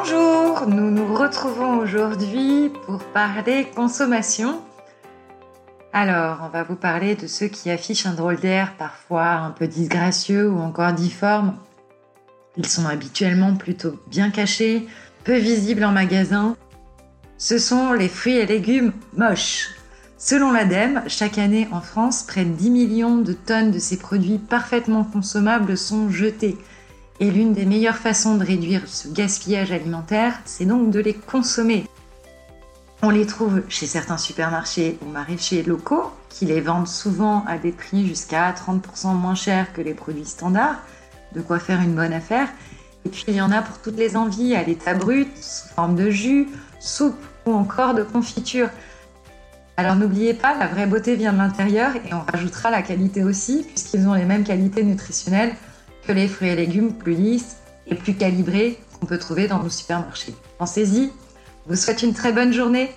Bonjour, nous nous retrouvons aujourd'hui pour parler consommation. Alors, on va vous parler de ceux qui affichent un drôle d'air parfois un peu disgracieux ou encore difforme. Ils sont habituellement plutôt bien cachés, peu visibles en magasin. Ce sont les fruits et légumes moches. Selon l'ADEME, chaque année en France, près de 10 millions de tonnes de ces produits parfaitement consommables sont jetés. Et l'une des meilleures façons de réduire ce gaspillage alimentaire, c'est donc de les consommer. On les trouve chez certains supermarchés ou maraîchers locaux qui les vendent souvent à des prix jusqu'à 30% moins chers que les produits standards, de quoi faire une bonne affaire. Et puis il y en a pour toutes les envies, à l'état brut, sous forme de jus, soupe ou encore de confiture. Alors n'oubliez pas, la vraie beauté vient de l'intérieur et on rajoutera la qualité aussi, puisqu'ils ont les mêmes qualités nutritionnelles les fruits et légumes plus lisses et plus calibrés qu'on peut trouver dans nos supermarchés. Pensez-y, vous souhaite une très bonne journée